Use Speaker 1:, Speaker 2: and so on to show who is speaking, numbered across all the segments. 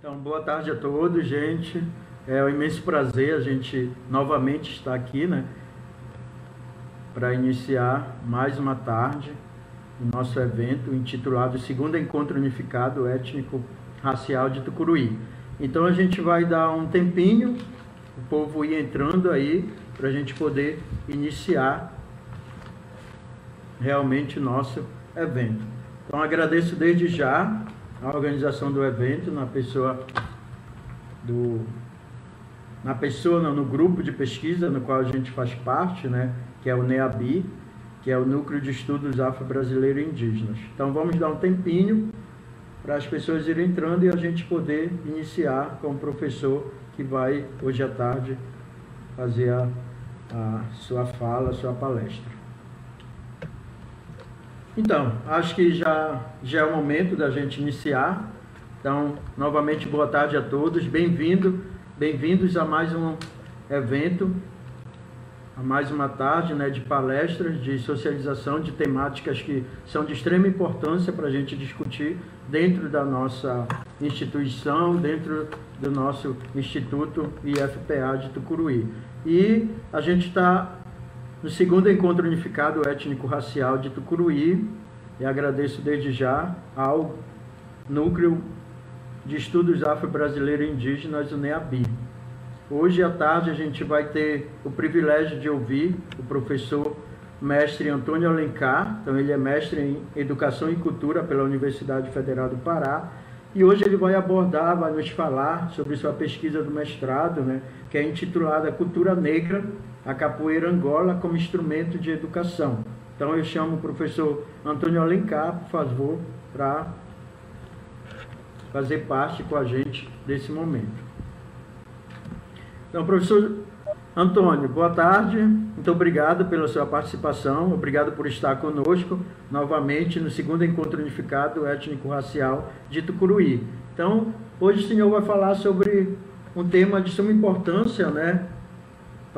Speaker 1: Então, boa tarde a todos, gente. É um imenso prazer a gente novamente estar aqui, né? Para iniciar mais uma tarde do nosso evento intitulado Segundo Encontro Unificado Étnico Racial de Tucuruí. Então a gente vai dar um tempinho, o povo ir entrando aí, para a gente poder iniciar realmente o nosso evento. Então agradeço desde já a organização do evento na pessoa do na pessoa no, no grupo de pesquisa no qual a gente faz parte, né, que é o NEABI, que é o Núcleo de Estudos Afro-Brasileiro e Indígenas. Então vamos dar um tempinho para as pessoas irem entrando e a gente poder iniciar com o professor que vai hoje à tarde fazer a, a sua fala, a sua palestra. Então, acho que já, já é o momento da gente iniciar. Então, novamente, boa tarde a todos. Bem-vindo, bem-vindos a mais um evento, a mais uma tarde né, de palestras, de socialização de temáticas que são de extrema importância para a gente discutir dentro da nossa instituição, dentro do nosso Instituto IFPA de Tucuruí. E a gente está no segundo encontro unificado étnico-racial de Tucuruí, e agradeço desde já ao Núcleo de Estudos Afro-Brasileiro Indígenas, o NEABI. Hoje à tarde a gente vai ter o privilégio de ouvir o professor mestre Antônio Alencar, então ele é mestre em Educação e Cultura pela Universidade Federal do Pará, e hoje ele vai abordar, vai nos falar sobre sua pesquisa do mestrado, né, que é intitulada Cultura Negra a capoeira Angola como instrumento de educação. Então eu chamo o professor Antônio Alencar, por favor, para fazer parte com a gente desse momento. Então, professor Antônio, boa tarde. Muito obrigado pela sua participação. Obrigado por estar conosco novamente no segundo encontro unificado étnico-racial de Tucuruí. Então, hoje o senhor vai falar sobre um tema de suma importância, né,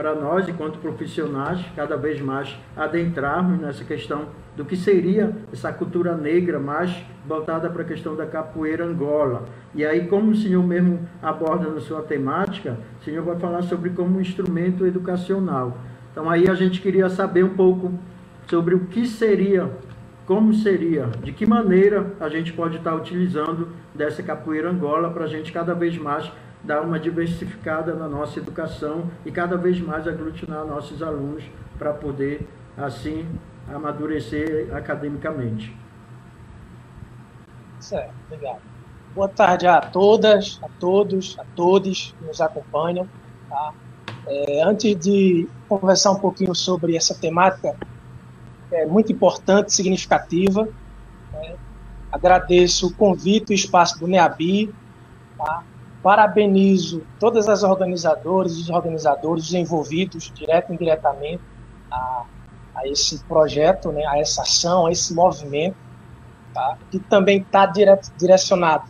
Speaker 1: para nós, enquanto profissionais, cada vez mais adentrarmos nessa questão do que seria essa cultura negra mais voltada para a questão da capoeira Angola. E aí, como o senhor mesmo aborda na sua temática, o senhor vai falar sobre como instrumento educacional. Então, aí a gente queria saber um pouco sobre o que seria, como seria, de que maneira a gente pode estar utilizando dessa capoeira Angola para a gente cada vez mais dar uma diversificada na nossa educação e cada vez mais aglutinar nossos alunos para poder, assim, amadurecer academicamente.
Speaker 2: Certo, obrigado. Boa tarde a todas, a todos, a todos que nos acompanham. Tá? É, antes de conversar um pouquinho sobre essa temática, é muito importante, significativa, né? agradeço o convite o espaço do NEABI, tá? Parabenizo todas as organizadoras os organizadores, os envolvidos, direto e indiretamente, a, a esse projeto, né, a essa ação, a esse movimento, tá, que também está dire, direcionado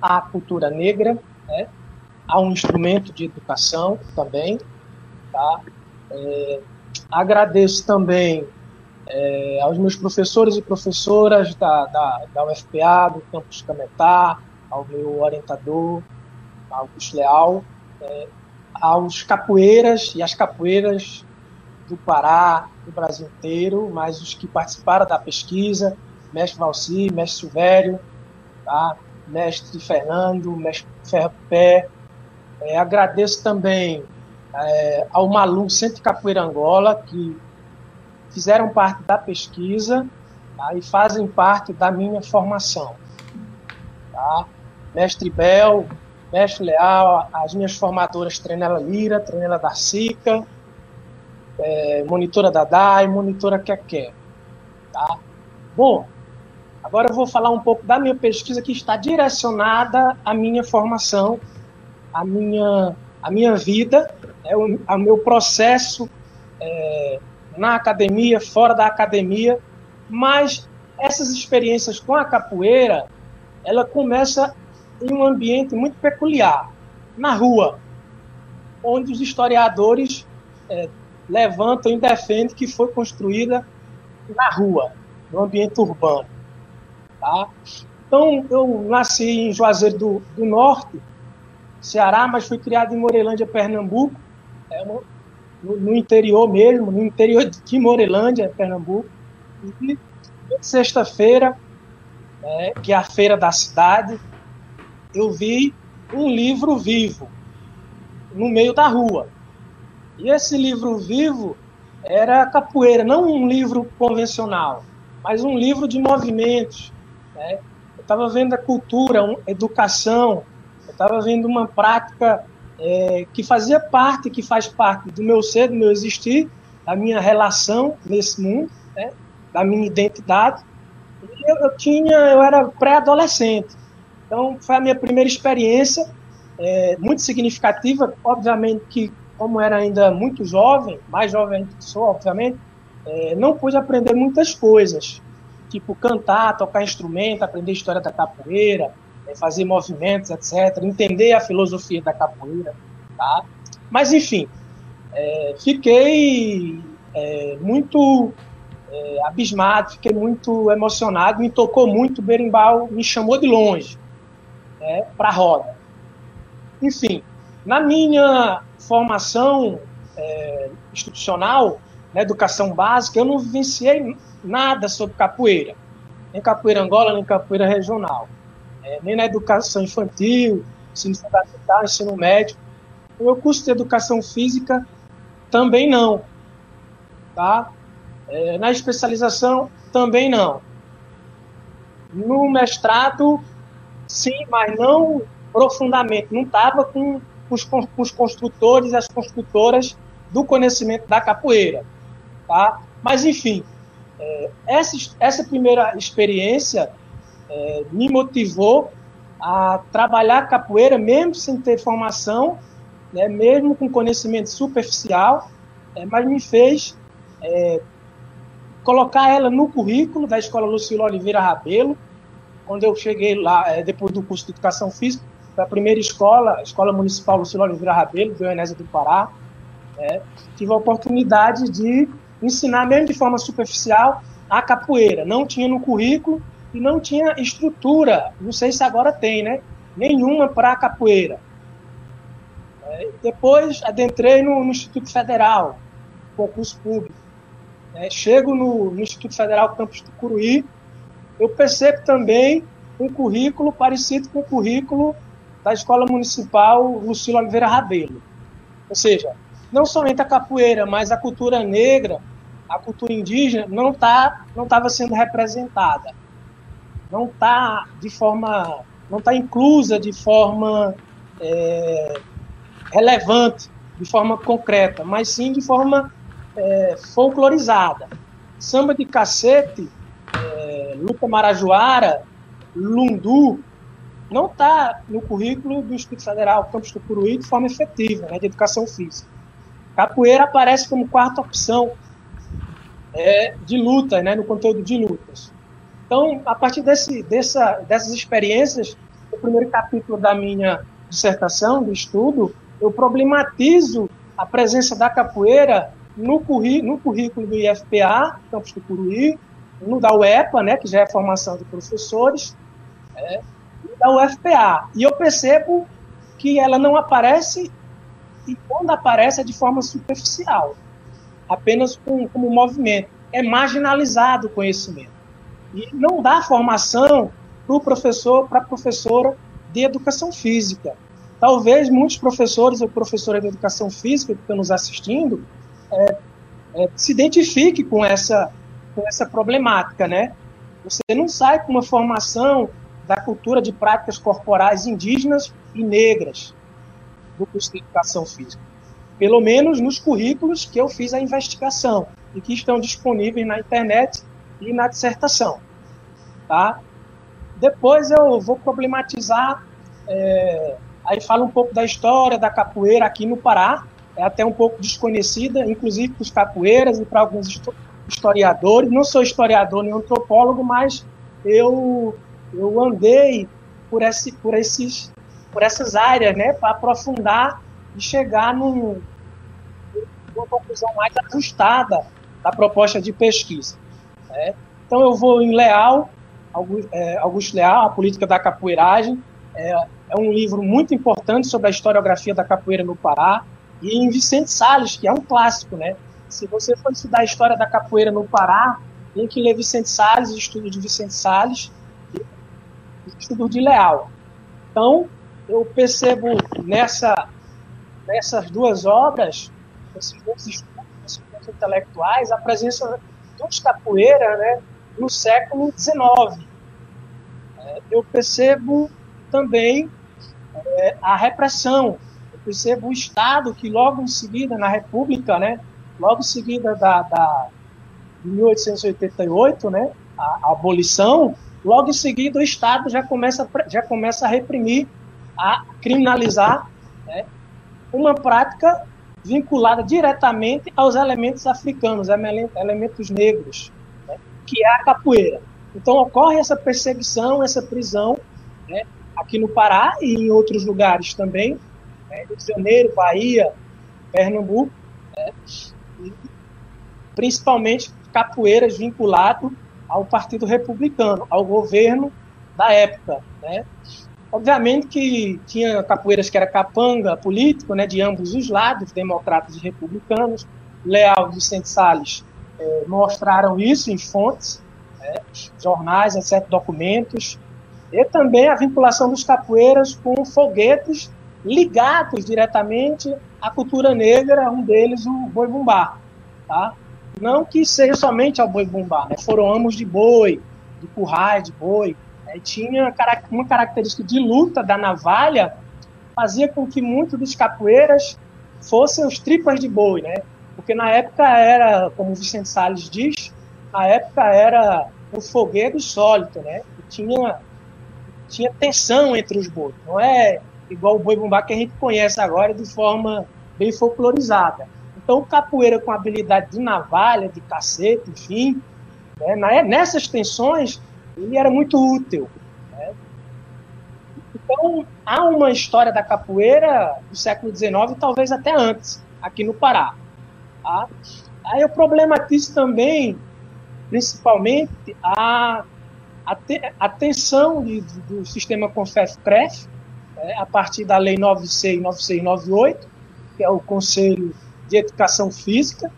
Speaker 2: à cultura negra, né, a um instrumento de educação também. Tá, é, agradeço também é, aos meus professores e professoras da, da, da UFPA, do Campus Cametá, ao meu orientador, Augusto Leal, é, aos capoeiras e as capoeiras do Pará, do Brasil inteiro, mas os que participaram da pesquisa, mestre Valci, mestre Silvério, tá? mestre Fernando, mestre Ferro Pé. É, agradeço também é, ao Malu Centro Capoeira Angola, que fizeram parte da pesquisa tá? e fazem parte da minha formação. Tá? Mestre Bel, Mestre Leal, as minhas formadoras Trenela Lira, Trenela Darcica, é, monitora Dadai, monitora Keké. Tá? Bom, agora eu vou falar um pouco da minha pesquisa que está direcionada à minha formação, à minha, à minha vida, é o, ao meu processo é, na academia, fora da academia, mas essas experiências com a capoeira, ela começa em um ambiente muito peculiar, na rua, onde os historiadores é, levantam e defendem que foi construída na rua, no ambiente urbano. Tá? Então, eu nasci em Juazeiro do, do Norte, Ceará, mas fui criado em Morelândia, Pernambuco, é no, no, interior mesmo, no interior de Morelândia, Pernambuco. E sexta-feira, é, que é a feira da cidade, eu vi um livro vivo no meio da rua. E esse livro vivo era capoeira, não um livro convencional, mas um livro de movimentos. Né? Eu estava vendo a cultura, a educação, eu estava vendo uma prática é, que fazia parte, que faz parte do meu ser, do meu existir, da minha relação nesse mundo, né? da minha identidade. Eu, eu tinha, eu era pré-adolescente, então foi a minha primeira experiência, é, muito significativa, obviamente que como era ainda muito jovem, mais jovem que sou, obviamente, é, não pude aprender muitas coisas, tipo cantar, tocar instrumento, aprender história da capoeira, é, fazer movimentos, etc., entender a filosofia da capoeira, tá? Mas, enfim, é, fiquei é, muito é, abismado, fiquei muito emocionado, me tocou muito, o berimbau me chamou de longe, né, para a roda. Enfim, na minha formação é, institucional, na educação básica, eu não vivenciei nada sobre capoeira, nem capoeira Angola, nem capoeira regional, é, nem na educação infantil, ensino fundamental, ensino médio. O meu curso de educação física também não, tá? É, na especialização também não. No mestrado, sim, mas não profundamente, não estava com os, com os construtores e as construtoras do conhecimento da capoeira. Tá? Mas, enfim, é, essa, essa primeira experiência é, me motivou a trabalhar capoeira, mesmo sem ter formação, né, mesmo com conhecimento superficial, é, mas me fez é, colocar ela no currículo da Escola Lucílio Oliveira Rabelo, quando eu cheguei lá, é, depois do curso de Educação Física, foi a primeira escola, a Escola Municipal Lucílio Oliveira Rabelo, de Goianésia do Pará. Né? Tive a oportunidade de ensinar, mesmo de forma superficial, a capoeira. Não tinha no currículo e não tinha estrutura, não sei se agora tem, né? Nenhuma para a capoeira. É, depois adentrei no, no, Instituto Federal, concurso público. É, chego no, no, Instituto Federal Campus do Curuí, eu percebo também um currículo parecido com o currículo da Escola Municipal Lucílio Oliveira Rabelo. Ou seja, não somente a capoeira, mas a cultura negra, a cultura indígena não está não estava sendo representada. Não está de forma não está inclusa de forma é, relevante, de forma concreta, mas sim de forma é, folclorizada. Samba de cacete, é, Luca Marajoara, Lundu, não está no currículo do Instituto Federal Campus Tucuruí de forma efetiva, né, de educação física. Capoeira aparece como quarta opção é, de luta, né, no conteúdo de lutas. Então, a partir desse, dessa, dessas experiências, o primeiro capítulo da minha dissertação, do estudo, eu problematizo a presença da capoeira no, currí no currículo do IFPA, Campus Tucuruí, no da UEPA, né, que já é formação de professores, é, da UFPA. E eu percebo que ela não aparece, e quando aparece é de forma superficial, apenas com, como movimento. É marginalizado o conhecimento. E não dá formação para o professor, para a professora de educação física. Talvez muitos professores ou professoras de educação física que estão nos assistindo é, é, se identifique com essa, com essa problemática, né? Você não sai com uma formação da cultura de práticas corporais indígenas e negras do curso de educação física. Pelo menos nos currículos que eu fiz a investigação e que estão disponíveis na internet e na dissertação. Tá? Depois eu vou problematizar, é, aí falo um pouco da história da capoeira aqui no Pará, é até um pouco desconhecida, inclusive para os capoeiras e para alguns. Não sou historiador nem antropólogo, mas eu eu andei por, esse, por, esses, por essas áreas, né, para aprofundar e chegar num, numa conclusão mais ajustada da proposta de pesquisa. Né? Então, eu vou em Leal, é, Augusto Leal, a política da capoeiragem, é, é, um livro muito importante sobre a historiografia da capoeira no Pará, e em Vicente Salles, que é um clássico, né? Se você for estudar a história da capoeira no Pará, tem que ler Vicente Salles, estudo de Vicente Salles, estudo de Leal. Então, eu percebo nessa, nessas duas obras, nesses dois estudos, esses intelectuais, a presença dos capoeira né, no século XIX. É, eu percebo também é, a repressão, eu percebo o Estado que logo em seguida, na República, né, logo em seguida da, da de 1888, né, a, a, abolição, logo em seguida o Estado já começa, já começa a reprimir, a criminalizar né, uma prática vinculada diretamente aos elementos africanos, elementos negros, né, que é a capoeira. Então ocorre essa perseguição, essa prisão, né, aqui no Pará e em outros lugares também, né, Rio de Janeiro, Bahia, Pernambuco, né, principalmente capoeiras vinculado ao Partido Republicano, ao governo da época, né? Obviamente que tinha capoeiras que era capanga político, né, de ambos os lados, democratas e republicanos. Leal e Vicente Salles eh, mostraram isso em fontes, né, jornais, etc., documentos. E também a vinculação dos capoeiras com foguetes ligados diretamente à cultura negra, um deles o boi bumbá, tá? Não que seja somente ao boi bumbá, né? foram amos de boi, de currais de boi. Né? Tinha uma característica de luta da navalha, fazia com que muitos dos capoeiras fossem os tripas de boi, né? Porque na época era, como o Vicente Salles diz, na época era o foguete sólido, né? E tinha tinha tensão entre os bois. Não é igual o boi bumbá que a gente conhece agora de forma bem folclorizada. Então, o capoeira com habilidade de navalha, de cacete, enfim, né, nessas tensões, ele era muito útil. Né? Então, há uma história da capoeira do século XIX, talvez até antes, aqui no Pará. Tá? Aí eu problematizo também, principalmente, a, a, te, a tensão de, do sistema CONFEF-CREF, a partir da Lei 96 9698, que é o Conselho de educação física.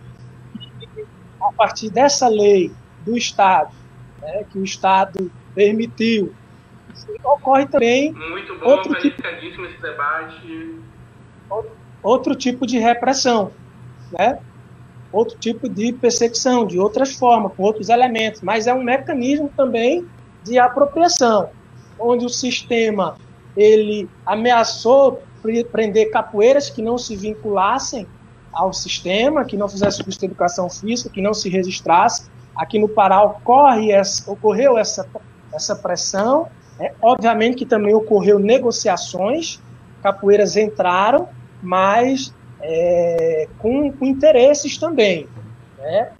Speaker 2: E, a partir dessa lei do Estado, né, que o Estado permitiu, ocorre também.
Speaker 3: Muito bom, outro tipo, esse debate.
Speaker 2: Outro, outro tipo de repressão, né? outro tipo de perseguição, de outras formas, com outros elementos, mas é um mecanismo também de apropriação, onde o sistema ele ameaçou prender capoeiras que não se vinculassem ao sistema, que não fizesse curso de educação física, que não se registrasse. Aqui no Pará ocorre essa, ocorreu essa, essa pressão. Né? Obviamente que também ocorreu negociações, capoeiras entraram, mas é, com, com, interesses também. Né?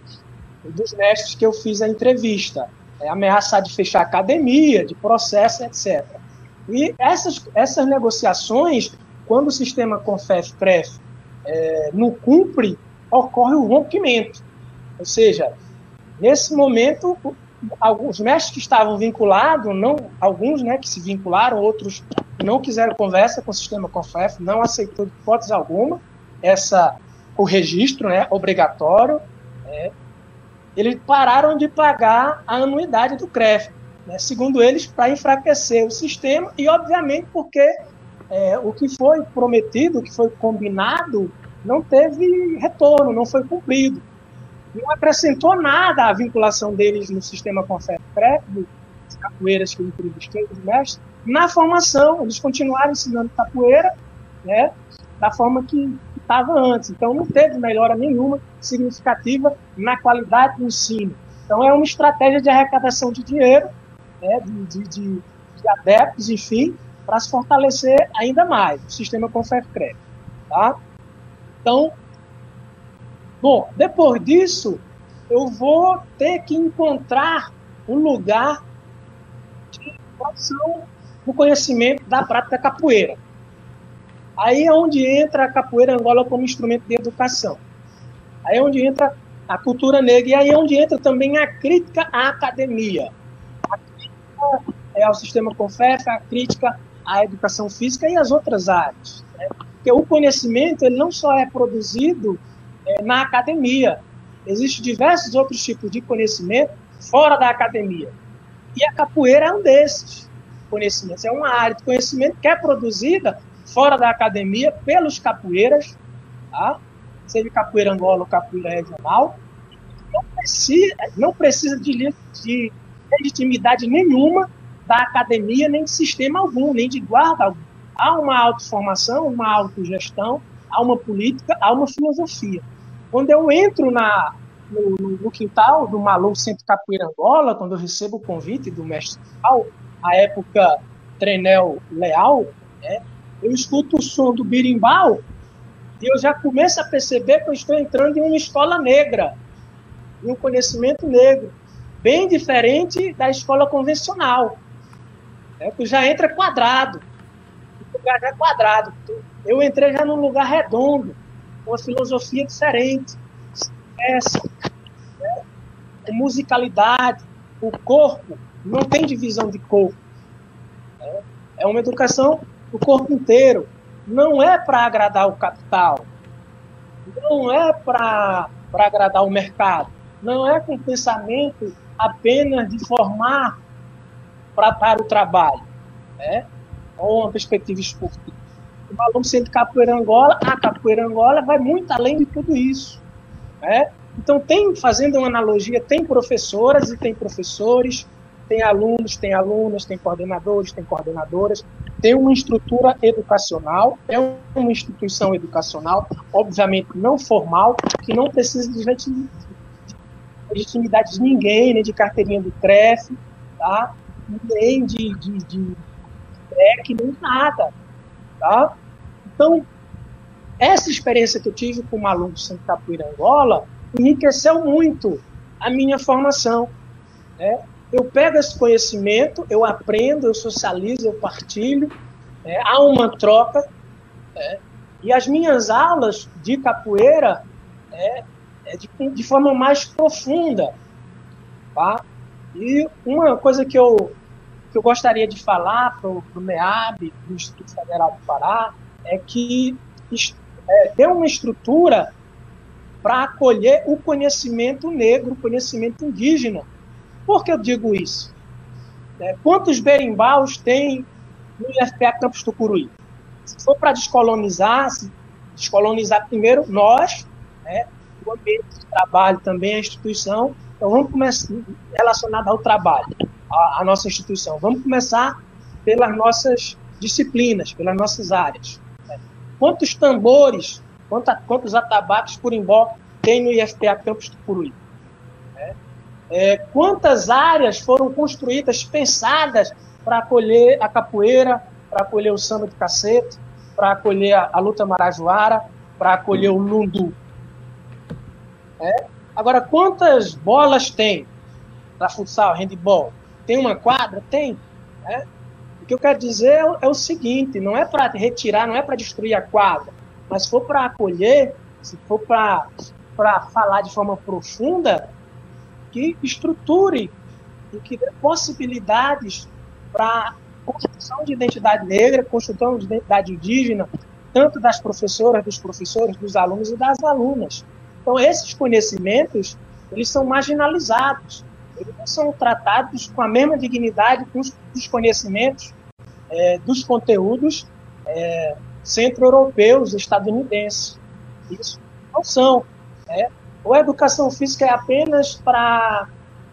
Speaker 2: Dos mestres que eu fiz a entrevista. É, ameaçar de fechar academia, de processo, etc. E essas, essas negociações, quando o sistema CONFEF-CREF é, não cumpre, ocorre o rompimento. Ou seja, nesse momento, alguns mestres que estavam vinculados, não, alguns né, que se vincularam, outros não quiseram conversa com o sistema CONFEF, não aceitou de hipótese alguma essa, o registro né, obrigatório, é, eles pararam de pagar a anuidade do CREF, né, segundo eles, para enfraquecer o sistema e, obviamente, porque é, o que foi prometido, o que foi combinado, não teve retorno, não foi cumprido. Não acrescentou nada à vinculação deles no sistema Confed-Prep, as capoeiras que eu entrevistei, os mestres, na formação. Eles continuaram ensinando capoeira né, da forma que estava antes. Então, não teve melhora nenhuma significativa na qualidade do ensino. Então, é uma estratégia de arrecadação de dinheiro, né, de, de, de, de adeptos, enfim, para se fortalecer ainda mais o sistema Confef-CREP. Tá? Então, bom, depois disso, eu vou ter que encontrar um lugar de produção do conhecimento da prática capoeira. Aí é onde entra a capoeira Angola como instrumento de educação. Aí é onde entra a cultura negra e aí é onde entra também a crítica à academia. É ao sistema Confef, a crítica a educação física e as outras áreas. Né? Porque o conhecimento ele não só é produzido é, na academia, existem diversos outros tipos de conhecimento fora da academia. E a capoeira é um desses conhecimentos. É uma área de conhecimento que é produzida fora da academia pelos capoeiras, tá? seja capoeira angola ou capoeira regional, não precisa, não precisa de, de legitimidade nenhuma da academia, nem de sistema algum, nem de guarda algum. Há uma autoformação, uma autogestão, há uma política, há uma filosofia. Quando eu entro na, no, no, quintal do Malu Centro Capoeira Angola, quando eu recebo o convite do mestre Paulo, a época Trenel Leal, né, eu escuto o som do birimbau e eu já começo a perceber que eu estou entrando em uma escola negra, em um conhecimento negro, bem diferente da escola convencional. É, tu já entra quadrado, o lugar já é quadrado. Eu entrei já num lugar redondo, com uma filosofia diferente, essa, né? musicalidade, o corpo não tem divisão de corpo. É, é uma educação do corpo inteiro. Não é para agradar o capital. Não é para agradar o mercado. Não é com pensamento apenas de formar pra, para o trabalho. Né? Ou uma perspectiva esportiva. O aluno centro capoeira Angola, a capoeira Angola vai muito além de tudo isso. Né? Então, tem, fazendo uma analogia, tem professoras e tem professores tem alunos, tem alunas, tem coordenadores, tem coordenadoras, tem uma estrutura educacional, é uma instituição educacional, obviamente não formal, que não precisa de legitimidade de ninguém, nem de carteirinha do CREF, tá? nem de, de, de PEC, nem nada. Tá? Então, essa experiência que eu tive com um aluno do Santo Capoeira Angola enriqueceu muito a minha formação. Né? eu pego esse conhecimento, eu aprendo, eu socializo, eu partilho, é, há uma troca, é, e as minhas aulas de capoeira é, é de, de, forma mais profunda. Tá? E uma coisa que eu, que eu gostaria de falar para o MEAB, do Instituto Federal do Pará, é que é, deu uma estrutura para acolher o conhecimento negro, o conhecimento indígena por que eu digo isso? É, quantos berimbaus tem no IFPA Campus Tucuruí? Se for para descolonizar, se descolonizar primeiro nós, né, o ambiente de trabalho também, a instituição, então vamos começar relacionado ao trabalho, a nossa instituição. Vamos começar pelas nossas disciplinas, pelas nossas áreas. Quantos tambores, quantos, atabaques por embó tem no IFPA Campus Tucuruí? É, quantas áreas foram construídas, pensadas para acolher a capoeira, para acolher o samba de cacete, para acolher a, a, luta marajoara, para acolher o lundu? É? Agora, quantas bolas tem para futsal, handball? Tem uma quadra? Tem. É? O que eu quero dizer é, é o seguinte: não é para retirar, não é para destruir a quadra, mas se for para acolher, se for para falar de forma profunda, que estruture e que dê possibilidades para construção de identidade negra, construção de identidade indígena, tanto das professoras, dos professores, dos alunos e das alunas. Então, esses conhecimentos, eles são marginalizados, eles não são tratados com a mesma dignidade que os conhecimentos é, dos conteúdos é, centro-europeus, estadunidenses. Isso não são. Né? Ou a educação física é apenas para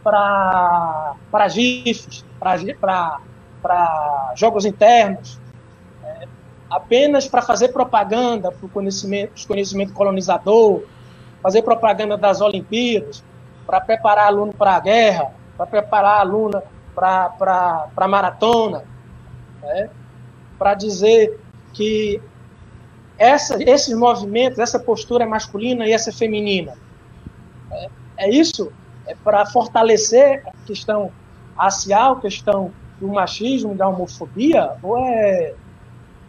Speaker 2: para GIFs, para jogos internos, é, apenas para fazer propaganda para o conhecimento, conhecimento colonizador, fazer propaganda das Olimpíadas, para preparar aluno para a guerra, para preparar aluno para a maratona, né? para dizer que essa, esses movimentos, essa postura é masculina e essa é feminina. É, é isso? É para fortalecer a questão racial, a questão do machismo, da homofobia, ou é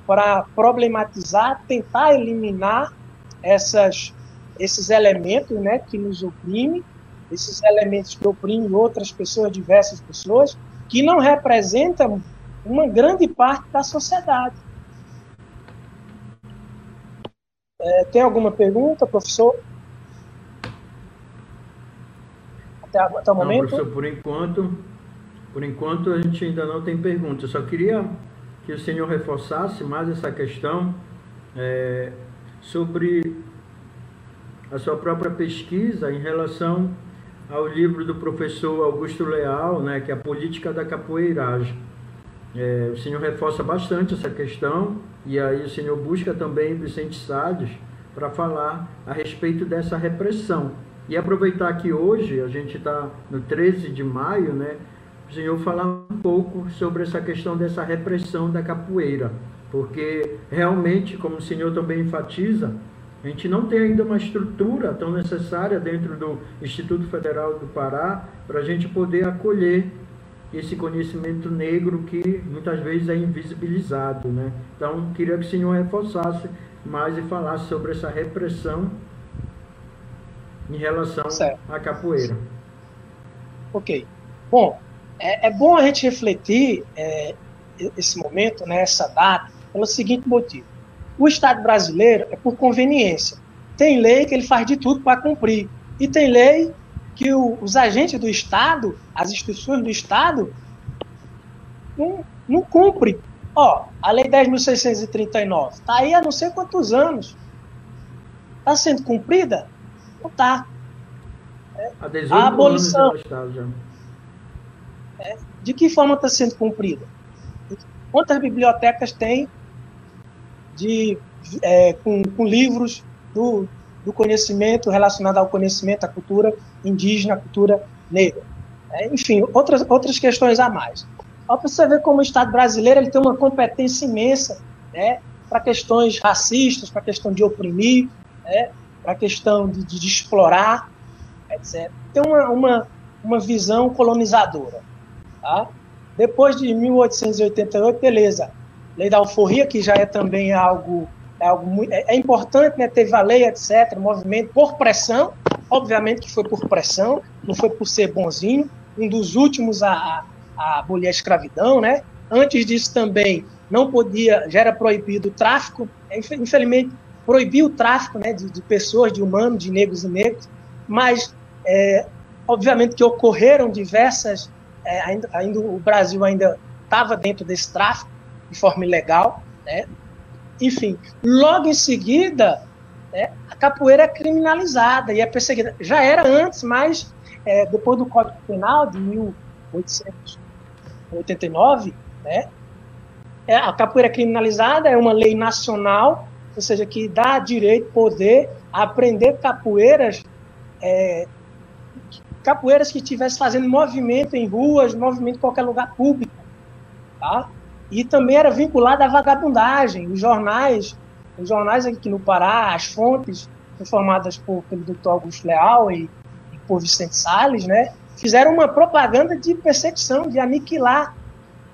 Speaker 2: para problematizar, tentar eliminar essas, esses elementos né, que nos oprimem, esses elementos que oprimem outras pessoas, diversas pessoas, que não representam uma grande parte da sociedade. É, tem alguma pergunta, professor?
Speaker 1: Até, até o não, momento? Professor, por enquanto, por enquanto a gente ainda não tem pergunta. Eu só queria que o senhor reforçasse mais essa questão é, sobre a sua própria pesquisa em relação ao livro do professor Augusto Leal, né, que é a política da capoeiragem. É, o senhor reforça bastante essa questão e aí o senhor busca também Vicente Salles para falar a respeito dessa repressão. E aproveitar que hoje a gente está no 13 de maio, né? O senhor falar um pouco sobre essa questão dessa repressão da capoeira, porque realmente, como o senhor também enfatiza, a gente não tem ainda uma estrutura tão necessária dentro do Instituto Federal do Pará para a gente poder acolher esse conhecimento negro que muitas vezes é invisibilizado. Né? Então, queria que o senhor reforçasse mais e falasse sobre essa repressão em relação certo. à capoeira.
Speaker 2: Ok. Bom, é, é bom a gente refletir é, esse momento, né, essa data, pelo seguinte motivo. O Estado brasileiro é por conveniência. Tem lei que ele faz de tudo para cumprir. E tem lei que o, os agentes do Estado, as instituições do Estado, não, não cumprem. Ó, a Lei 10.639 está aí há não sei quantos anos. Está sendo cumprida? Não está.
Speaker 1: É, a abolição.
Speaker 2: É, de que forma está sendo cumprida? Quantas bibliotecas tem de, é, com, com livros do, do conhecimento relacionado ao conhecimento, à cultura indígena, à cultura negra. É, enfim, outras, outras questões a mais. Para você ver como o Estado brasileiro ele tem uma competência imensa né, para questões racistas, para a questão de oprimir, né, para a questão de, de, explorar, etc. Tem uma, uma, uma visão colonizadora. Tá? Depois de 1888, beleza, lei da alforria, que já é também algo é algo muito, é, é importante, né? Teve a lei, etc., movimento por pressão, obviamente que foi por pressão, não foi por ser bonzinho, um dos últimos a, a abolir a escravidão, né? Antes disso também não podia, já era proibido o tráfico, é, infelizmente proibiu o tráfico, né, de, de, pessoas, de humanos, de negros e negros, mas é, obviamente que ocorreram diversas, é, ainda, ainda o Brasil ainda estava dentro desse tráfico de forma ilegal, né? Enfim, logo em seguida, né, a capoeira é criminalizada e é perseguida. Já era antes, mas é, depois do Código Penal de 1889, né, é, a capoeira criminalizada é uma lei nacional, ou seja, que dá direito, poder a aprender capoeiras, é, capoeiras que estivessem fazendo movimento em ruas, movimento em qualquer lugar público, tá? E também era vinculada à vagabundagem. Os jornais, os jornais aqui no Pará, as fontes informadas por, pelo Dr. Augusto Leal e, e por Vicente Salles, né, fizeram uma propaganda de perseguição, de aniquilar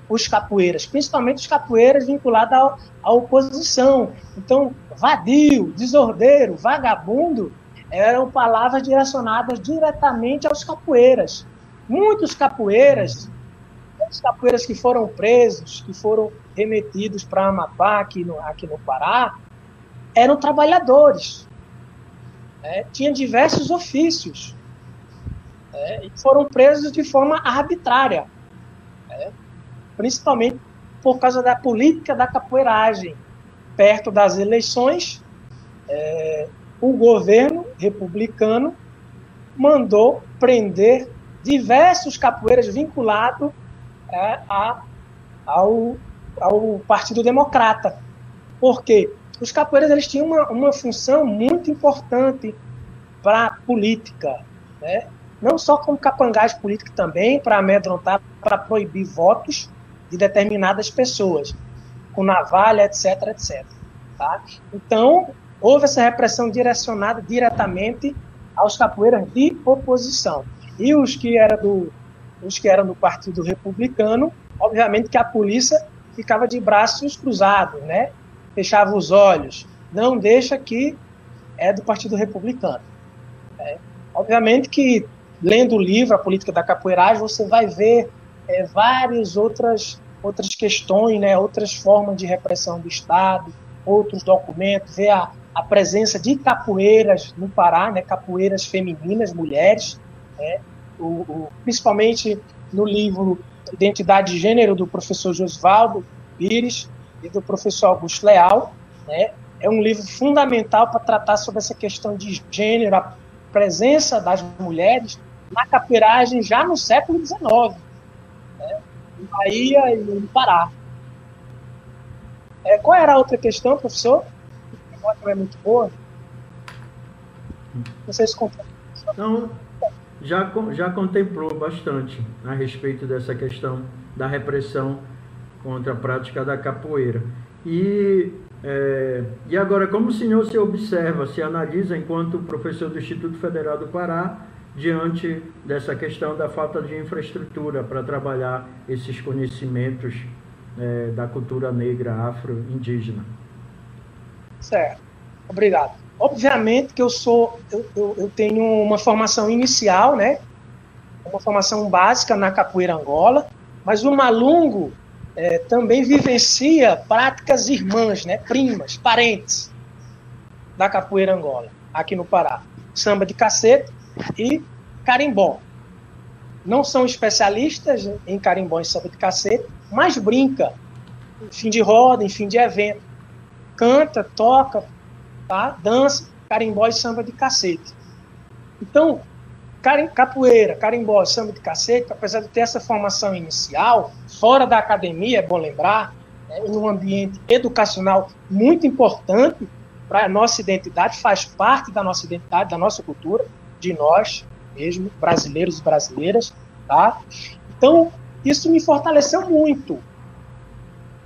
Speaker 2: os capoeiras, principalmente os capoeiras vinculados à oposição. Então, vadio, desordeiro, vagabundo eram palavras direcionadas diretamente aos capoeiras. Muitos capoeiras os capoeiras que foram presos, que foram remetidos para Amapá, aqui no, aqui no Pará, eram trabalhadores. Né? Tinha diversos ofícios. Né? E foram presos de forma arbitrária. Né? Principalmente por causa da política da capoeiragem. Perto das eleições, é, o governo republicano mandou prender diversos capoeiras vinculados é, a, ao, ao Partido Democrata. Porque os capoeiras eles tinham uma, uma função muito importante para a política, né? não só como capangagem política também, para amedrontar, para proibir votos de determinadas pessoas, com navalha, etc, etc. Tá? Então, houve essa repressão direcionada diretamente aos capoeiras de oposição. E os que eram do, os que eram do Partido Republicano, obviamente que a polícia ficava de braços cruzados, né? Fechava os olhos, não deixa que é do Partido Republicano. É, obviamente que lendo o livro A Política da Capoeiragem, você vai ver é, várias outras outras questões, né, outras formas de repressão do Estado, outros documentos, ver a, a presença de capoeiras no Pará, né, capoeiras femininas, mulheres, né, o, o, principalmente no livro Identidade de Gênero, do professor Josvaldo Pires e do professor Augusto Leal. Né, é um livro fundamental para tratar sobre essa questão de gênero, a presença das mulheres na capoeiragem já no século XIX, né, em Bahia e no Pará. É, qual era a outra questão, professor? não é muito boa. Não sei se
Speaker 1: Então, já, já contemplou bastante a respeito dessa questão da repressão contra a prática da capoeira. E, é, e agora, como o senhor se observa, se analisa enquanto professor do Instituto Federal do Pará, diante dessa questão da falta de infraestrutura para trabalhar esses conhecimentos é, da cultura negra afro-indígena?
Speaker 2: Certo, obrigado. Obviamente que eu sou, eu, eu, eu, tenho uma formação inicial, né? Uma formação básica na capoeira Angola, mas o Malungo é, também vivencia práticas irmãs, né? Primas, parentes da capoeira Angola, aqui no Pará. Samba de cacete e carimbó. Não são especialistas em carimbó e samba de cacete, mas brinca em fim de roda, em fim de evento. Canta, toca, tá? dança, carimbó e samba de cacete. Então, capoeira, carimbó e samba de cacete, apesar de ter essa formação inicial, fora da academia, é bom lembrar, né, em um ambiente educacional muito importante para a nossa identidade, faz parte da nossa identidade, da nossa cultura, de nós mesmo, brasileiros e brasileiras, tá? Então, isso me fortaleceu muito.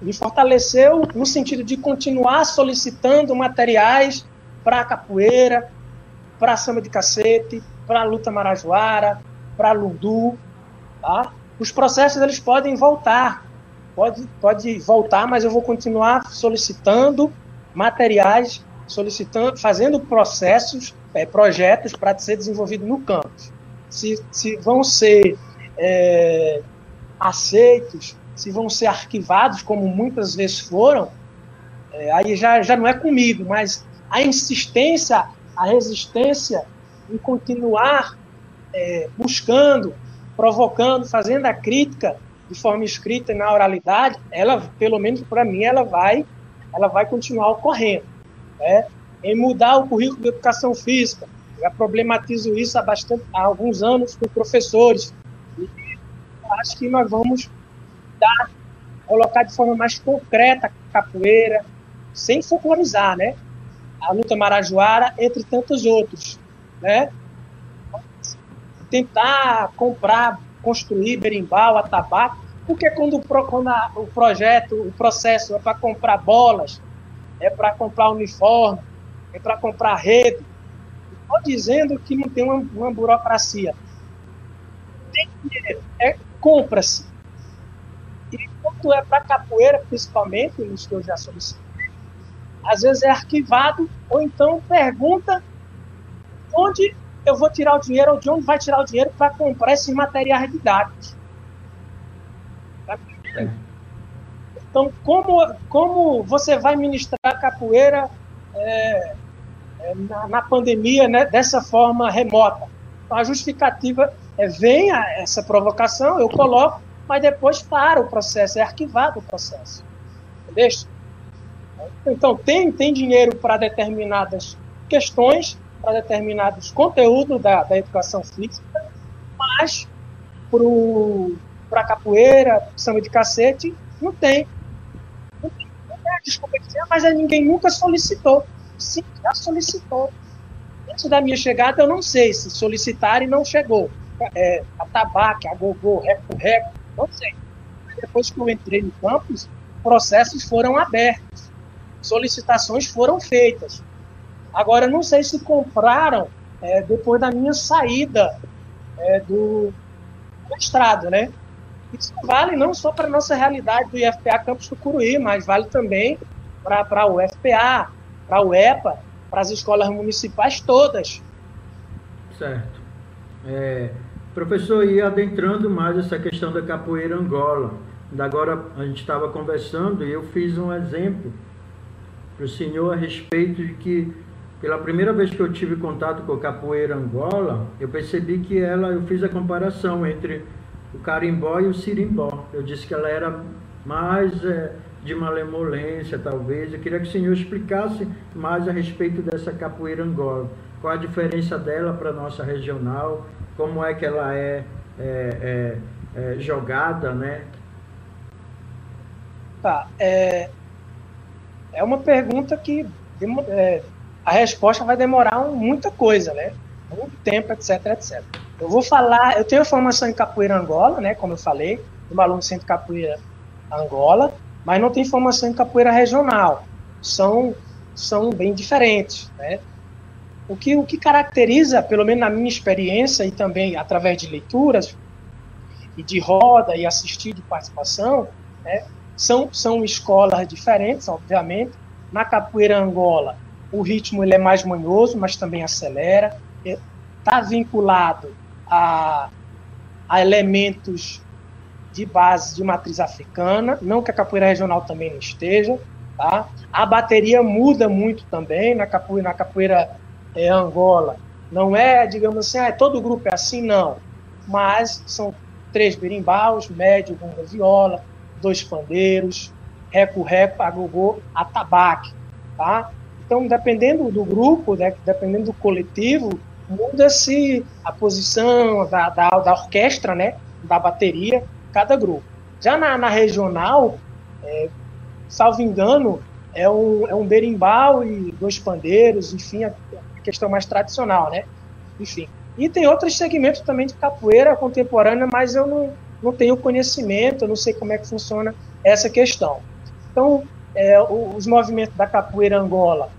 Speaker 2: Me fortaleceu no sentido de continuar solicitando materiais para capoeira, para samba de cacete, para luta marajoara, para lundu, tá? Os processos eles podem voltar, pode, pode voltar, mas eu vou continuar solicitando materiais, solicitando, fazendo processos, é, projetos para ser desenvolvido no campus. Se, se vão ser é, aceitos, se vão ser arquivados, como muitas vezes foram, é, aí já, já não é comigo, mas a insistência, a resistência em continuar é, buscando, provocando, fazendo a crítica de forma escrita e na oralidade, ela, pelo menos para mim, ela vai, ela vai continuar ocorrendo. Né? Em mudar o currículo de educação física, já problematizo isso há, bastante, há alguns anos com professores, acho que nós vamos dar, colocar de forma mais concreta a capoeira, sem folclorizar, né? A luta marajoara, entre tantos outros, né? Tentar comprar, construir berimbau, atabaco, porque quando, quando o projeto, o processo é para comprar bolas, é para comprar uniforme, é para comprar rede, estou dizendo que não tem uma, uma burocracia. Tem dinheiro, é compra-se. É para capoeira, principalmente, nos que eu já solicitei, às vezes é arquivado, ou então pergunta onde eu vou tirar o dinheiro, ou de onde vai tirar o dinheiro para comprar esses materiais didáticos. Tá então, como, como você vai ministrar capoeira é, é, na, na, pandemia né, dessa forma remota? Então, a justificativa é, vem essa provocação, eu coloco, mas depois para o processo, é arquivado o processo. Entendeu? Então, tem, tem dinheiro para determinadas questões, para determinados conteúdos da, da educação física, mas para capoeira, samba de cacete, não tem. Não tem, não tem mas ninguém nunca solicitou. Sim, já solicitou. Antes da minha chegada, eu não sei se solicitaram e não chegou é, a tabaco, a gogô, reco, reco, Depois que eu entrei no campus, processos foram abertos, solicitações foram feitas. Agora, não sei se compraram é, depois da minha saída é, do mestrado, né? Isso vale não só para a nossa realidade do IFPA Campus Tucuruí, mas vale também para o UFPA, para o EPA, para as escolas municipais todas.
Speaker 1: Certo. É, Professor, e adentrando mais essa questão da capoeira Angola, agora a gente estava conversando e eu fiz um exemplo para o senhor a respeito de que pela primeira vez que eu tive contato com a capoeira Angola, eu percebi que ela, eu fiz a comparação entre o carimbó e o sirimbó. Eu disse que ela era mais é, de malemolência, talvez. Eu queria que o senhor explicasse mais a respeito dessa capoeira Angola. Qual a diferença dela para a nossa regional? Como é que ela é, é, é, é jogada, né?
Speaker 2: Tá. É, é uma pergunta que é, a resposta vai demorar muita coisa, né? Muito tempo, etc, etc. Eu vou falar, eu tenho formação em capoeira Angola, né? Como eu falei, do aluno Centro Capoeira Angola, mas não tem formação em capoeira regional. São, são bem diferentes, né? O que, o que caracteriza, pelo menos na minha experiência e também através de leituras e de roda e assistir de participação, né, são, são escolas diferentes, obviamente. Na capoeira Angola, o ritmo ele é mais manhoso, mas também acelera. Está vinculado a, a elementos de base de matriz africana, não que a capoeira regional também não esteja. Tá? A bateria muda muito também na capoeira, na capoeira é, Angola. Não é, digamos assim, ah, todo grupo é assim, não. Mas são três berimbaus, médio, gunga, viola, dois pandeiros, reco-reco, agogô, atabaque, tá? Então, dependendo do grupo, né, dependendo do coletivo, muda-se a posição da, da, da, orquestra, né, da bateria, cada grupo. Já na, na regional, é, salvo engano, é um, é um berimbau e dois pandeiros, enfim, questão mais tradicional, né? Enfim. E tem outros segmentos também de capoeira contemporânea, mas eu não, não tenho conhecimento, eu não sei como é que funciona essa questão. Então, é, os movimentos da capoeira Angola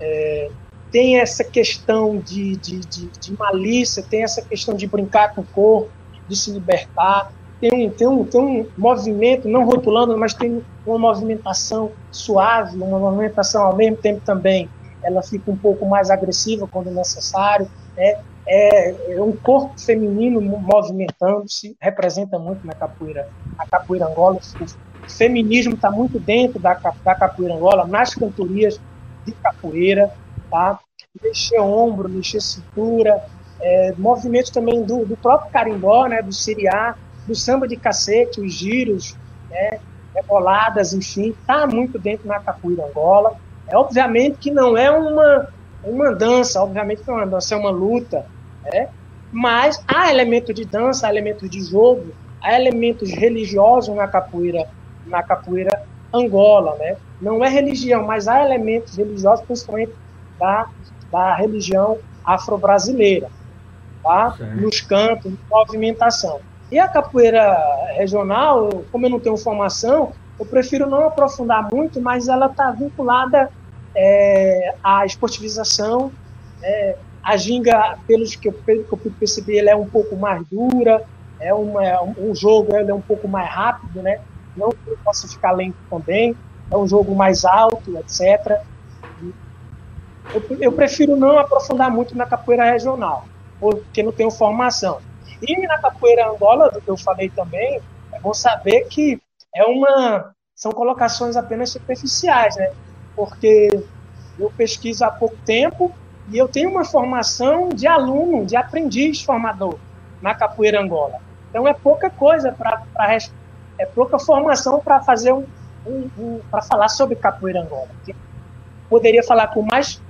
Speaker 2: é, tem essa questão de, de, de, de, malícia, tem essa questão de brincar com o corpo, de se libertar, tem um, tem um, tem um movimento, não rotulando, mas tem uma movimentação suave, uma movimentação ao mesmo tempo também, ela fica um pouco mais agressiva quando necessário, né? é, é um corpo feminino movimentando-se, representa muito na capoeira, a capoeira Angola, o feminismo está muito dentro da, da capoeira Angola, nas cantorias de capoeira, tá? Mexer ombro, mexer cintura, é, movimentos também do, do, próprio carimbó, né, do siriá, do samba de cacete, os giros, né, reboladas, enfim, está muito dentro na capoeira Angola. É obviamente que não é uma uma dança, obviamente que é uma dança, é uma luta, né? mas há elementos de dança, há elementos de jogo, há elementos religiosos na capoeira, na capoeira Angola, né? Não é religião, mas há elementos religiosos, principalmente da, da religião afro-brasileira, tá? Nos cantos, movimentação. E a capoeira regional, como eu não tenho formação, eu prefiro não aprofundar muito, mas ela está vinculada é, a esportivização. É, a ginga, pelos que eu, pelo que eu pude perceber, ela é um pouco mais dura, é uma, é um jogo é um pouco mais rápido, né? Não que possa ficar lento também, é um jogo mais alto, etc. Eu, eu prefiro não aprofundar muito na capoeira regional, porque não tenho formação. E na capoeira Angola, do que eu falei também, é bom saber que é uma são colocações apenas superficiais, né? Porque eu pesquiso há pouco tempo e eu tenho uma formação de aluno, de aprendiz formador na capoeira Angola. Então é pouca coisa para é pouca formação para fazer um, um, um para falar sobre capoeira Angola. Poderia falar com mais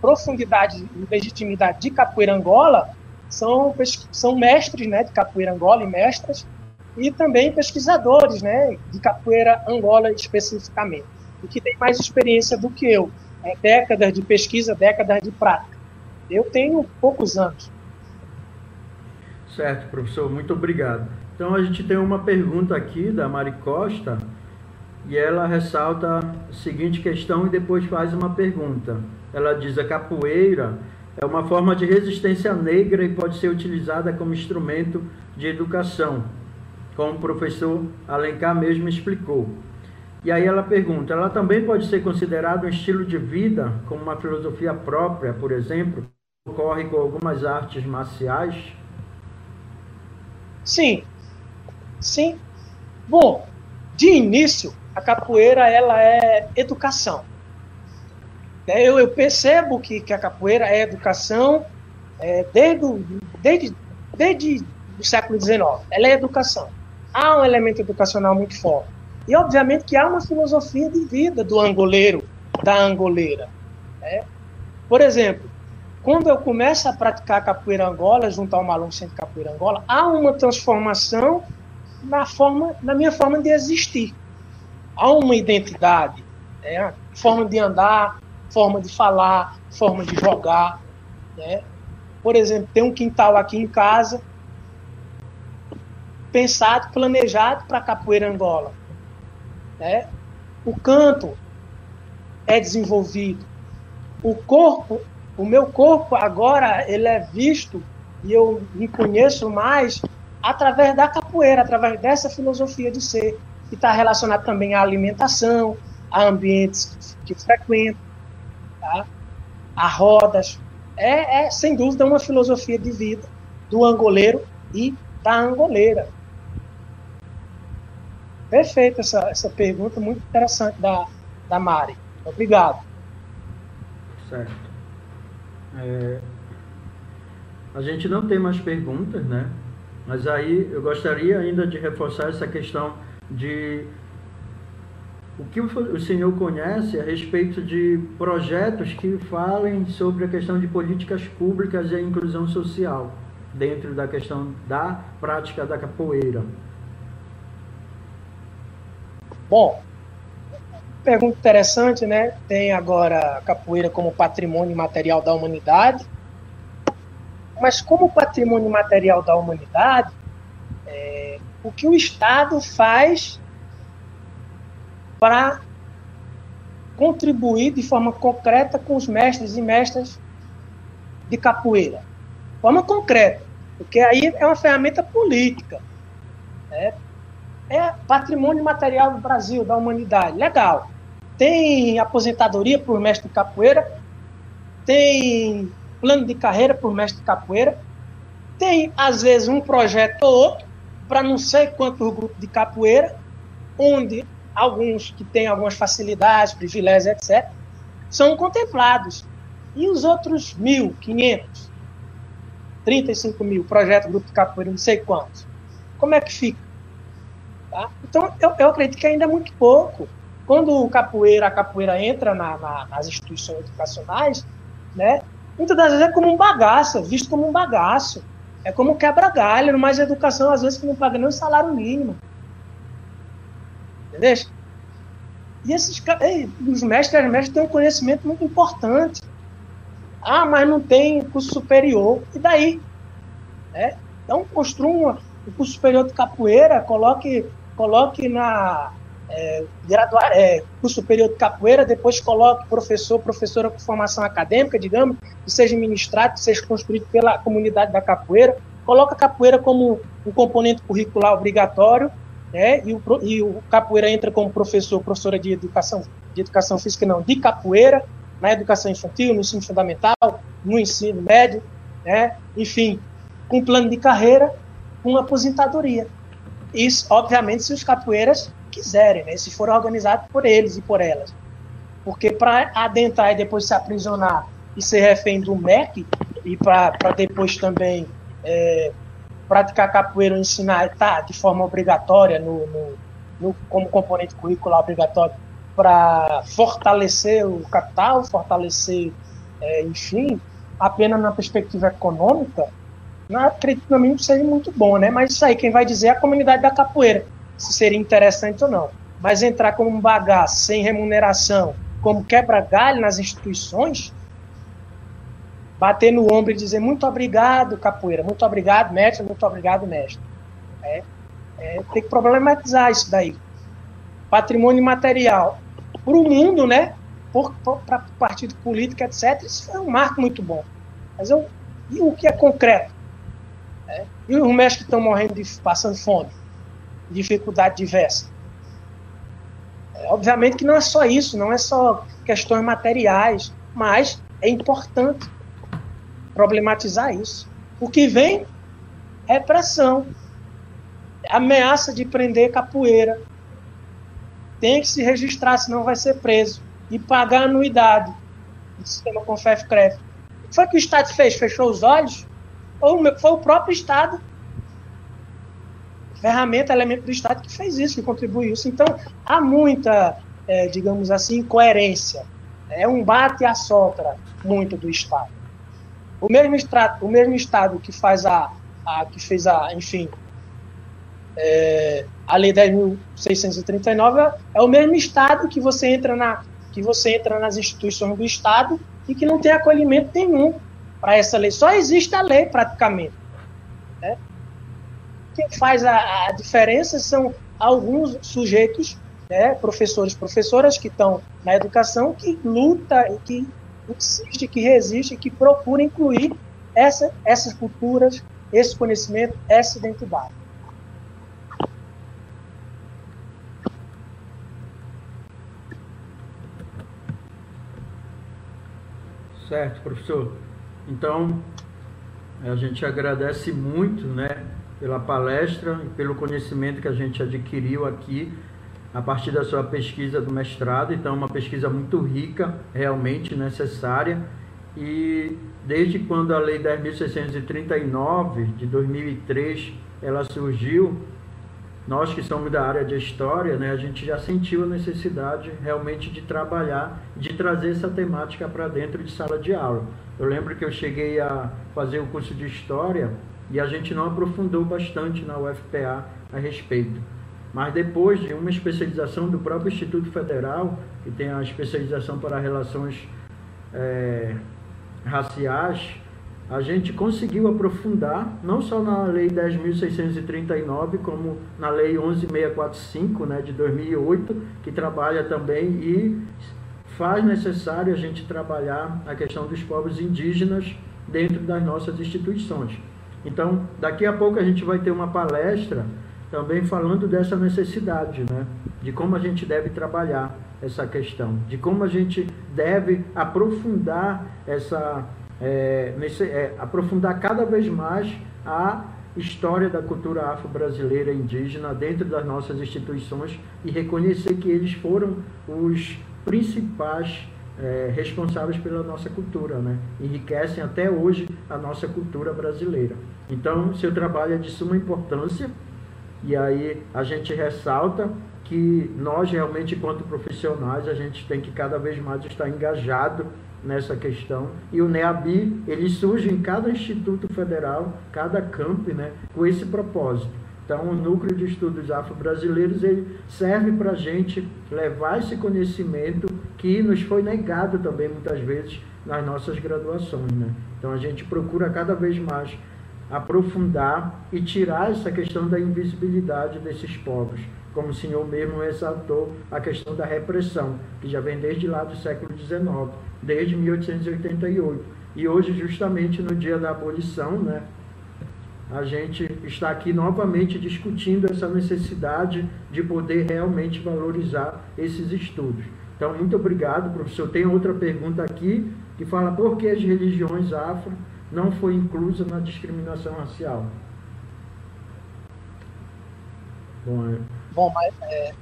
Speaker 2: profundidade e legitimidade de capoeira Angola são são mestres, né, de capoeira Angola e mestras e também pesquisadores, né, de capoeira Angola especificamente e que tem mais experiência do que eu. É, décadas de pesquisa, décadas de prática. Eu tenho poucos anos.
Speaker 1: Certo, professor, muito obrigado. Então a gente tem uma pergunta aqui da Mari Costa e ela ressalta a seguinte questão e depois faz uma pergunta. Ela diz: a capoeira é uma forma de resistência negra e pode ser utilizada como instrumento de educação, como o professor Alencar mesmo explicou. E aí ela pergunta: ela também pode ser considerada um estilo de vida, como uma filosofia própria, por exemplo, ocorre com algumas artes marciais?
Speaker 2: Sim. Sim. Bom, de início, a capoeira ela é educação. É, eu, eu percebo que, que a capoeira é educação é, desde, desde, desde o século XIX. Ela é educação. Há um elemento educacional muito forte. E, obviamente, que há uma filosofia de vida do angoleiro, da angoleira. Né? Por exemplo, quando eu começo a praticar capoeira angola, junto ao Malum Centro Capoeira Angola, há uma transformação na, forma, na minha forma de existir. Há uma identidade, né? forma de andar, forma de falar, forma de jogar. Né? Por exemplo, tem um quintal aqui em casa, pensado, planejado para capoeira Angola. Né? O canto é desenvolvido. O corpo, o meu corpo agora, ele é visto e eu me conheço mais através da capoeira, através dessa filosofia de ser, que está relacionado também à alimentação, a ambientes que frequento, tá? a rodas. É, é, sem dúvida, uma filosofia de vida do angoleiro e da angoleira. Perfeita essa, essa pergunta, muito interessante da, da Mari. Obrigado.
Speaker 1: Certo. É, a gente não tem mais perguntas, né? Mas aí eu gostaria ainda de reforçar essa questão de o que o senhor conhece a respeito de projetos que falem sobre a questão de políticas públicas e a inclusão social dentro da questão da prática da capoeira.
Speaker 2: Bom, pergunta interessante, né? Tem agora a capoeira como patrimônio material da humanidade mas como patrimônio material da humanidade, é, o que o Estado faz para contribuir de forma concreta com os mestres e mestras de capoeira? Forma concreta, porque aí é uma ferramenta política. Né? É patrimônio material do Brasil, da humanidade. Legal. Tem aposentadoria por mestre de capoeira, tem plano de carreira por mestre de capoeira. Tem, às vezes, um projeto ou outro, para não sei quantos grupos de capoeira, onde alguns que têm algumas facilidades, privilégios, etc., são contemplados. E os outros 1.500, 35 mil projetos, grupo de capoeira, não sei quantos. Como é que fica? Tá? Então, eu, eu, acredito que ainda é muito pouco. Quando o capoeira, a capoeira entra na, na, nas instituições educacionais, né, muitas das vezes é como um bagaço, é visto como um bagaço. É como quebra-galho, mais educação, às vezes, que não paga nem o salário mínimo. Entendeu? E esses ei, os mestres e mestres têm um conhecimento muito importante. Ah, mas não tem curso superior. E daí? É? Então, construa um curso superior de capoeira, coloque, coloque na, é, graduar, é, curso superior de capoeira, depois coloque professor, professora com formação acadêmica, digamos, que seja ministrado, que seja construído pela comunidade da capoeira, coloca a capoeira como um componente curricular obrigatório, né, e, o, e o capoeira entra como professor, professora de educação, de educação física, não, de capoeira, na educação infantil, no ensino fundamental, no ensino médio, né, enfim, com plano de carreira, com aposentadoria. Isso, obviamente, se os capoeiras quiserem, né? se for organizado por eles e por elas. Porque para adentrar e depois se aprisionar e ser refém do MEC, e para depois também é, praticar capoeira ou ensinar tá, de forma obrigatória, no, no, no como componente curricular obrigatório, para fortalecer o capital, fortalecer, é, enfim, apenas na perspectiva econômica, não acredito no mínimo seja muito bom, né? Mas isso aí, quem vai dizer é a comunidade da capoeira se seria interessante ou não. Mas entrar como um bagaço, sem remuneração, como quebra-galho nas instituições, bater no ombro e dizer muito obrigado, capoeira, muito obrigado, mestre, muito obrigado, mestre. É, é, tem que problematizar isso daí. Patrimônio material. Para o mundo, né? Para partido político, etc., isso foi um marco muito bom. Mas eu, e o que é concreto? E os mestres que estão morrendo de passando fome? dificuldade diversa. É, obviamente que não é só isso, não é só questões materiais, mas é importante problematizar isso. O que vem é pressão, ameaça de prender capoeira, tem que se registrar, senão vai ser preso. E pagar anuidade do sistema Confef-CREF. O que foi que o Estado fez? Fechou os olhos? Ou foi o próprio Estado, ferramenta, elemento do Estado que fez isso, que contribuiu isso. Então, há muita, é, digamos assim, incoerência. É um bate e a sotra muito do Estado. O mesmo, o mesmo Estado que faz a, a que fez a, enfim, é, a Lei 10.639 é o mesmo Estado que você entra na que você entra nas instituições do Estado e que não tem acolhimento nenhum para essa lei. Só existe a lei praticamente. Né? Quem faz a, a diferença são alguns sujeitos, né, professores, professoras que estão na educação que luta e que insiste, que resiste, que procura incluir essa, essas culturas, esse conhecimento, essa identidade.
Speaker 1: Certo, professor. Então, a gente agradece muito, né, pela palestra e pelo conhecimento que a gente adquiriu aqui a partir da sua pesquisa do mestrado. Então, uma pesquisa muito rica, realmente necessária. E desde quando a Lei 10.639 de 2003 ela surgiu, nós que somos da área de história, né, a gente já sentiu a necessidade realmente de trabalhar, de trazer essa temática para dentro de sala de aula. Eu lembro que eu cheguei a fazer o curso de história e a gente não aprofundou bastante na UFPA a respeito. Mas depois de uma especialização do próprio Instituto Federal, que tem a especialização para relações é, raciais, a gente conseguiu aprofundar, não só na Lei 10.639, como na Lei 11.645, né, de 2008, que trabalha também e faz necessário a gente trabalhar a questão dos povos indígenas dentro das nossas instituições. Então, daqui a pouco a gente vai ter uma palestra também falando dessa necessidade, né, de como a gente deve trabalhar essa questão, de como a gente deve aprofundar essa é, nesse, é, aprofundar cada vez mais a história da cultura afro-brasileira indígena dentro das nossas instituições e reconhecer que eles foram os principais é, responsáveis pela nossa cultura, né? enriquecem até hoje a nossa cultura brasileira. Então, seu trabalho é de suma importância e aí a gente ressalta que nós realmente, enquanto profissionais, a gente tem que cada vez mais estar engajado nessa questão. E o NEABI, ele surge em cada instituto federal, cada camp, né, com esse propósito. Então, o Núcleo de Estudos Afro-Brasileiros ele serve para a gente levar esse conhecimento que nos foi negado também muitas vezes nas nossas graduações. Né? Então, a gente procura cada vez mais aprofundar e tirar essa questão da invisibilidade desses povos. Como o senhor mesmo ressaltou, a questão da repressão, que já vem desde lá do século XIX desde 1888. E hoje, justamente no dia da abolição, né, a gente está aqui novamente discutindo essa necessidade de poder realmente valorizar esses estudos. Então, muito obrigado, professor. Tem outra pergunta aqui que fala por que as religiões afro não foi inclusa na discriminação racial.
Speaker 2: Bom. Bom mas é,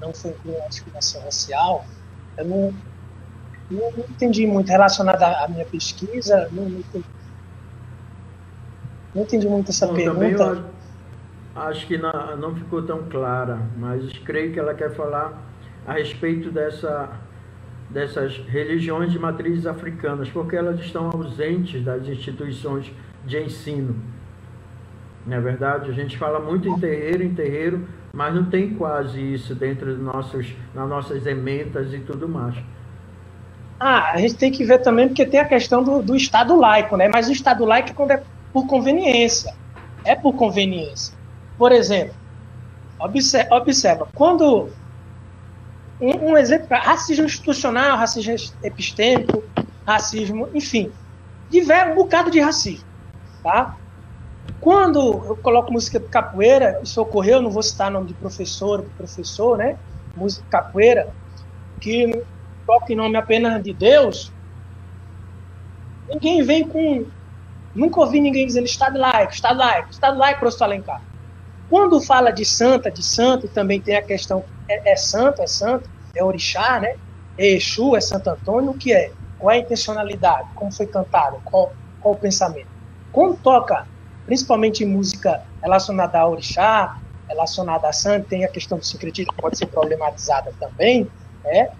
Speaker 2: não foi incluída na discriminação racial. Eu não, não, não entendi muito relacionado à minha pesquisa, não, não, entendi, não entendi muito essa Bom, pergunta.
Speaker 1: acho que não, não ficou tão clara, mas creio que ela quer falar a respeito dessa, dessas religiões de matrizes africanas, porque elas estão ausentes das instituições de ensino. Não é verdade? A gente fala muito em terreiro, em terreiro, mas não tem quase isso dentro de nossos, nas nossas ementas e tudo mais.
Speaker 2: Ah, a gente tem que ver também, porque tem a questão do, do Estado laico, né? Mas o Estado laico é quando é por conveniência. É por conveniência. Por exemplo, observa, observa quando. Um, um exemplo, racismo institucional, racismo epistêmico, racismo, enfim, tiver um bocado de racismo, tá? Quando eu coloco música de capoeira, isso ocorreu, não vou citar nome de professor, de professor, né? Música de capoeira, que toca em nome apenas de Deus, ninguém vem com. Nunca ouvi ninguém dizer Estado laico, Estado laico, Estado laico, professor Alencar. Quando fala de santa, de santo, também tem a questão, é, é santo, é santo, é orixá, né? É Exu, é Santo Antônio, o que é? Qual é a intencionalidade? Como foi cantado? Qual, qual o pensamento? Quando toca, principalmente em música relacionada a orixá, relacionada a santo, tem a questão do sincretismo que pode ser problematizada também, né?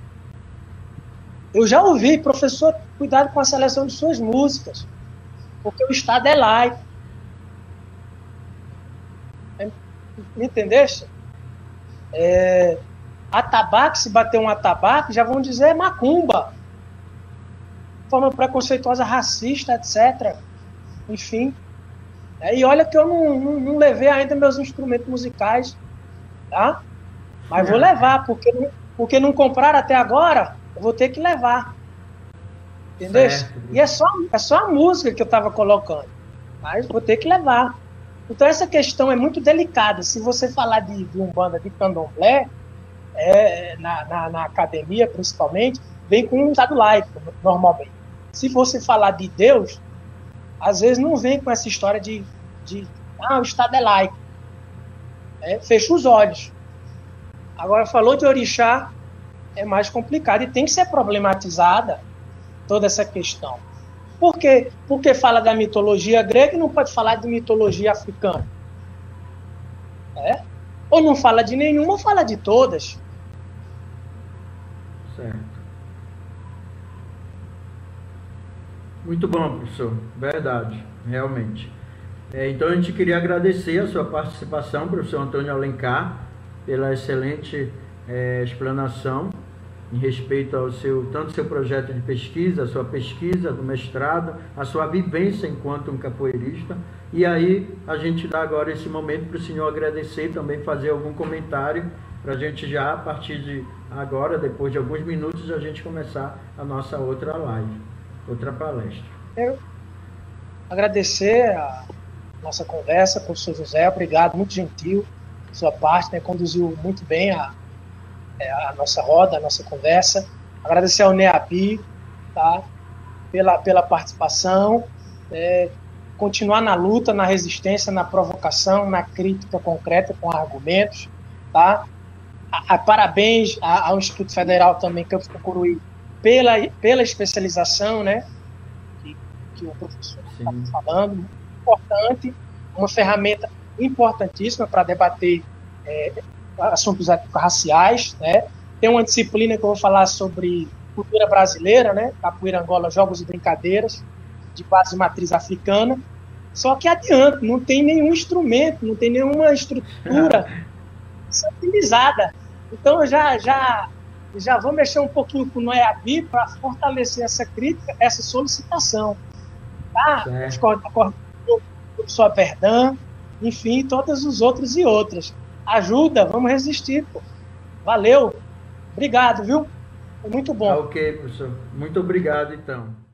Speaker 2: Eu já ouvi, professor, cuidado com a seleção de suas músicas, porque o Estado é laico. Me entendeste? É, atabaque, se bater um atabaque, já vão dizer macumba. Forma preconceituosa, racista, etc. Enfim. É, e olha que eu não, não, não, levei ainda meus instrumentos musicais, tá? Mas vou levar, porque, porque não compraram até agora, eu vou ter que levar. Entendeu? Certo. E é só, é só a música que eu estava colocando. Mas vou ter que levar. Então essa questão é muito delicada. Se você falar de, de banda de candomblé, é, na, na, na, academia principalmente, vem com um estado laico, normalmente. Se você falar de Deus, às vezes não vem com essa história de, de ah, o Estado é laico. É, fecha os olhos. Agora, falou de orixá, é mais complicado e tem que ser problematizada toda essa questão. Por quê? Porque fala da mitologia grega e não pode falar de mitologia africana. É? Ou não fala de nenhuma fala de todas.
Speaker 1: Certo. Muito bom, professor. Verdade, realmente. É, então a gente queria agradecer a sua participação, professor Antônio Alencar, pela excelente é, explanação em respeito ao seu tanto seu projeto de pesquisa, a sua pesquisa do mestrado, a sua vivência enquanto um capoeirista. E aí a gente dá agora esse momento para o senhor agradecer e também fazer algum comentário para a gente já a partir de agora, depois de alguns minutos, a gente começar a nossa outra live outra palestra.
Speaker 2: Eu agradecer a nossa conversa, professor José, obrigado, muito gentil, sua parte, né, conduziu muito bem a, é, a nossa roda, a nossa conversa. Agradecer ao NEAPI, tá, pela, pela participação, é, continuar na luta, na resistência, na provocação, na crítica concreta com argumentos, tá? A, a, parabéns ao Instituto Federal também, que eu Curuí, pela, pela especialização, né? Que, que o professor está falando, muito importante, uma ferramenta importantíssima para debater é, assuntos raciais, né? Tem uma disciplina que eu vou falar sobre cultura brasileira, né? Capoeira Angola, Jogos e Brincadeiras, de base matriz africana. Só que adiante, não tem nenhum instrumento, não tem nenhuma estrutura utilizada. Então, eu já, já já vou mexer um pouquinho com o Noeabi para fortalecer essa crítica, essa solicitação. Tá? Discordo com o professor Verdão, enfim, todas os outros e outras. Ajuda, vamos resistir. Pô. Valeu. Obrigado, viu? Foi muito bom.
Speaker 1: ok, professor. Muito obrigado, então.